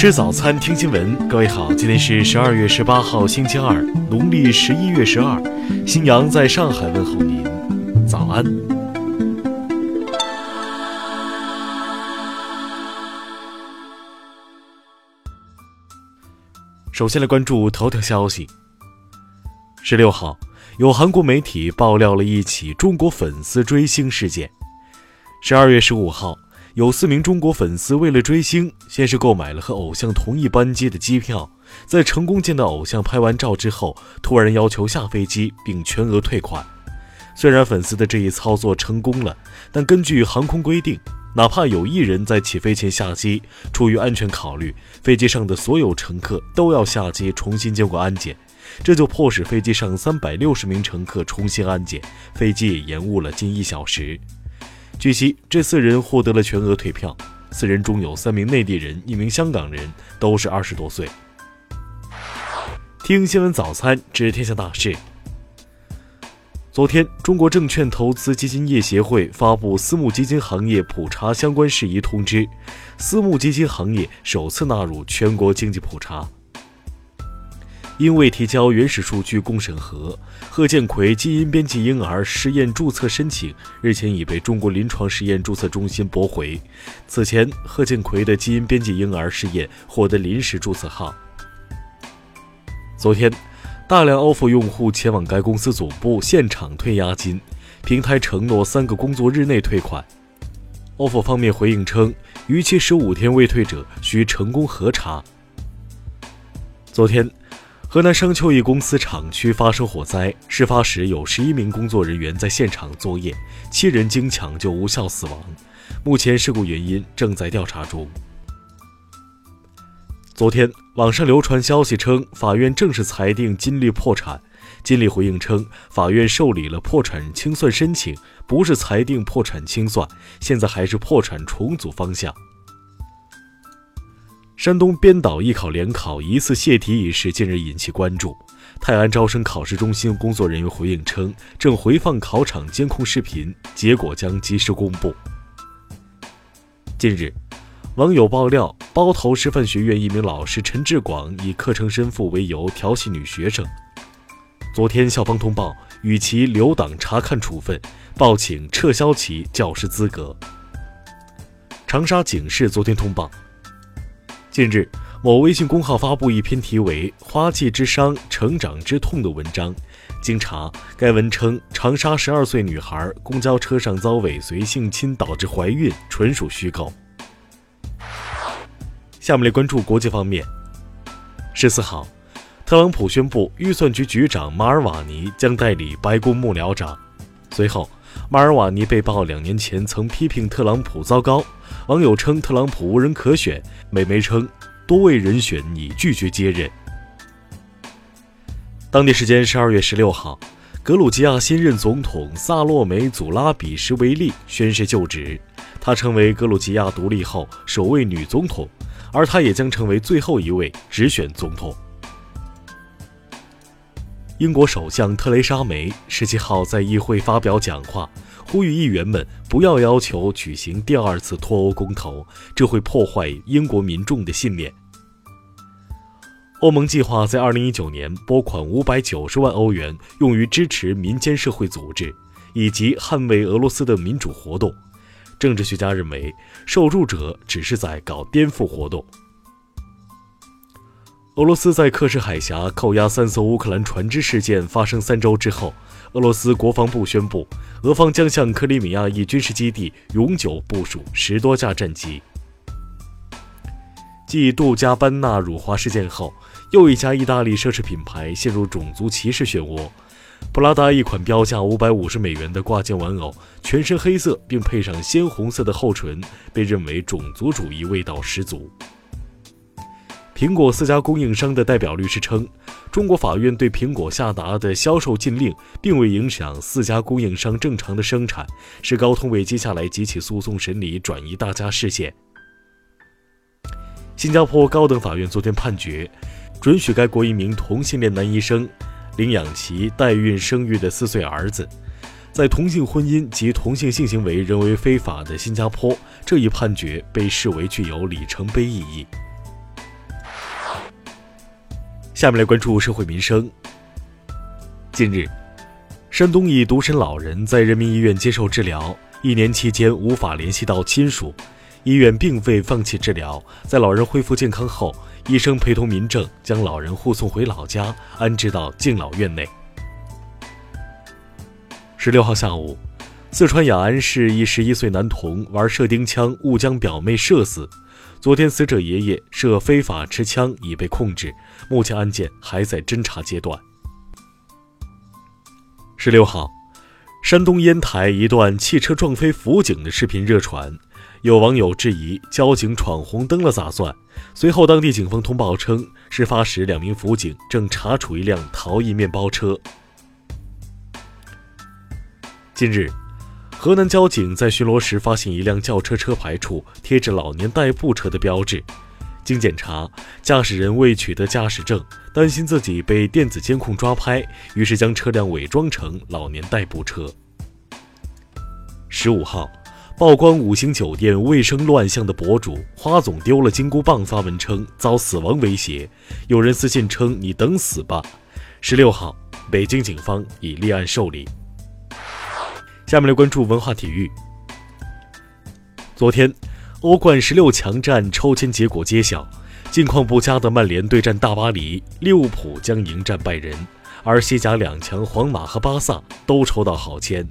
吃早餐，听新闻。各位好，今天是十二月十八号，星期二，农历十一月十二。新阳在上海问候您，早安。首先来关注头条消息。十六号，有韩国媒体爆料了一起中国粉丝追星事件。十二月十五号。有四名中国粉丝为了追星，先是购买了和偶像同一班机的机票，在成功见到偶像拍完照之后，突然要求下飞机并全额退款。虽然粉丝的这一操作成功了，但根据航空规定，哪怕有一人在起飞前下机，出于安全考虑，飞机上的所有乘客都要下机重新经过安检，这就迫使飞机上三百六十名乘客重新安检，飞机也延误了近一小时。据悉，这四人获得了全额退票。四人中有三名内地人，一名香港人，都是二十多岁。听新闻早餐知天下大事。昨天，中国证券投资基金业协会发布私募基金行业普查相关事宜通知，私募基金行业首次纳入全国经济普查。因未提交原始数据供审核，贺建奎基因编辑婴儿试验注册申请日前已被中国临床实验注册中心驳回。此前，贺建奎的基因编辑婴儿试验获得临时注册号。昨天，大量 OFO 用户前往该公司总部现场退押金，平台承诺三个工作日内退款。OFO 方面回应称，逾期十五天未退者需成功核查。昨天。河南商丘一公司厂区发生火灾，事发时有十一名工作人员在现场作业，七人经抢救无效死亡。目前事故原因正在调查中。昨天，网上流传消息称，法院正式裁定金立破产。金立回应称，法院受理了破产清算申请，不是裁定破产清算，现在还是破产重组方向。山东编导艺考联考疑似泄题一事近日引起关注。泰安招生考试中心工作人员回应称，正回放考场监控视频，结果将及时公布。近日，网友爆料，包头师范学院一名老师陈志广以课程身负为由调戏女学生。昨天，校方通报与其留党察看处分，报请撤销其教师资格。长沙警市昨天通报。近日，某微信公号发布一篇题为《花季之伤，成长之痛》的文章。经查，该文称长沙十二岁女孩公交车上遭尾随性侵导致怀孕，纯属虚构。下面来关注国际方面。十四号，特朗普宣布预算局局长马尔瓦尼将代理白宫幕僚长。随后，马尔瓦尼被曝两年前曾批评特朗普糟糕。网友称特朗普无人可选，美媒称多位人选已拒绝接任。当地时间十二月十六号，格鲁吉亚新任总统萨洛梅·祖拉比什维利宣誓就职，她成为格鲁吉亚独立后首位女总统，而她也将成为最后一位直选总统。英国首相特蕾莎梅十七号在议会发表讲话。呼吁议员们不要要求举行第二次脱欧公投，这会破坏英国民众的信念。欧盟计划在2019年拨款590万欧元用于支持民间社会组织以及捍卫俄罗斯的民主活动。政治学家认为，受助者只是在搞颠覆活动。俄罗斯在克什海峡扣押三艘乌克兰船只事件发生三周之后。俄罗斯国防部宣布，俄方将向克里米亚一军事基地永久部署十多架战机。继杜嘉班纳辱华事件后，又一家意大利奢侈品牌陷入种族歧视漩涡。普拉达一款标价五百五十美元的挂件玩偶，全身黑色并配上鲜红色的厚唇，被认为种族主义味道十足。苹果四家供应商的代表律师称，中国法院对苹果下达的销售禁令并未影响四家供应商正常的生产，是高通为接下来几起诉讼审理转移大家视线。新加坡高等法院昨天判决，准许该国一名同性恋男医生领养其代孕生育的四岁儿子。在同性婚姻及同性性行为仍为非法的新加坡，这一判决被视为具有里程碑意义。下面来关注社会民生。近日，山东一独身老人在人民医院接受治疗，一年期间无法联系到亲属，医院并未放弃治疗。在老人恢复健康后，医生陪同民政将老人护送回老家，安置到敬老院内。十六号下午，四川雅安市一十一岁男童玩射钉枪误将表妹射死。昨天，死者爷爷涉非法持枪已被控制，目前案件还在侦查阶段。十六号，山东烟台一段汽车撞飞辅警的视频热传，有网友质疑交警闯红灯了咋算？随后，当地警方通报称，事发时两名辅警正查处一辆逃逸面包车。近日。河南交警在巡逻时发现一辆轿车车牌处贴着“老年代步车”的标志，经检查，驾驶人未取得驾驶证，担心自己被电子监控抓拍，于是将车辆伪装成老年代步车。十五号，曝光五星酒店卫生乱象的博主花总丢了金箍棒发文称遭死亡威胁，有人私信称你等死吧。十六号，北京警方已立案受理。下面来关注文化体育。昨天，欧冠十六强战抽签结果揭晓，近况不佳的曼联对战大巴黎，利物浦将迎战拜仁，而西甲两强皇马和巴萨都抽到好签。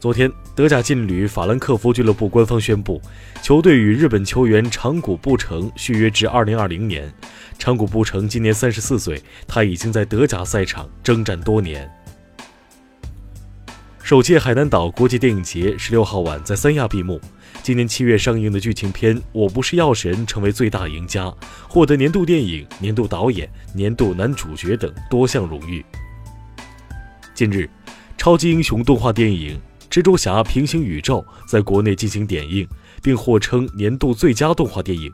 昨天，德甲劲旅法兰克福俱乐部官方宣布，球队与日本球员长谷部诚续约至二零二零年。长谷部诚今年三十四岁，他已经在德甲赛场征战多年。首届海南岛国际电影节十六号晚在三亚闭幕。今年七月上映的剧情片《我不是药神》成为最大赢家，获得年度电影、年度导演、年度男主角等多项荣誉。近日，超级英雄动画电影《蜘蛛侠：平行宇宙》在国内进行点映，并获称年度最佳动画电影。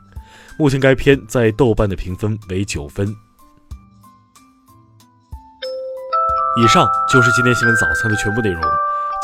目前该片在豆瓣的评分为九分。以上就是今天新闻早餐的全部内容，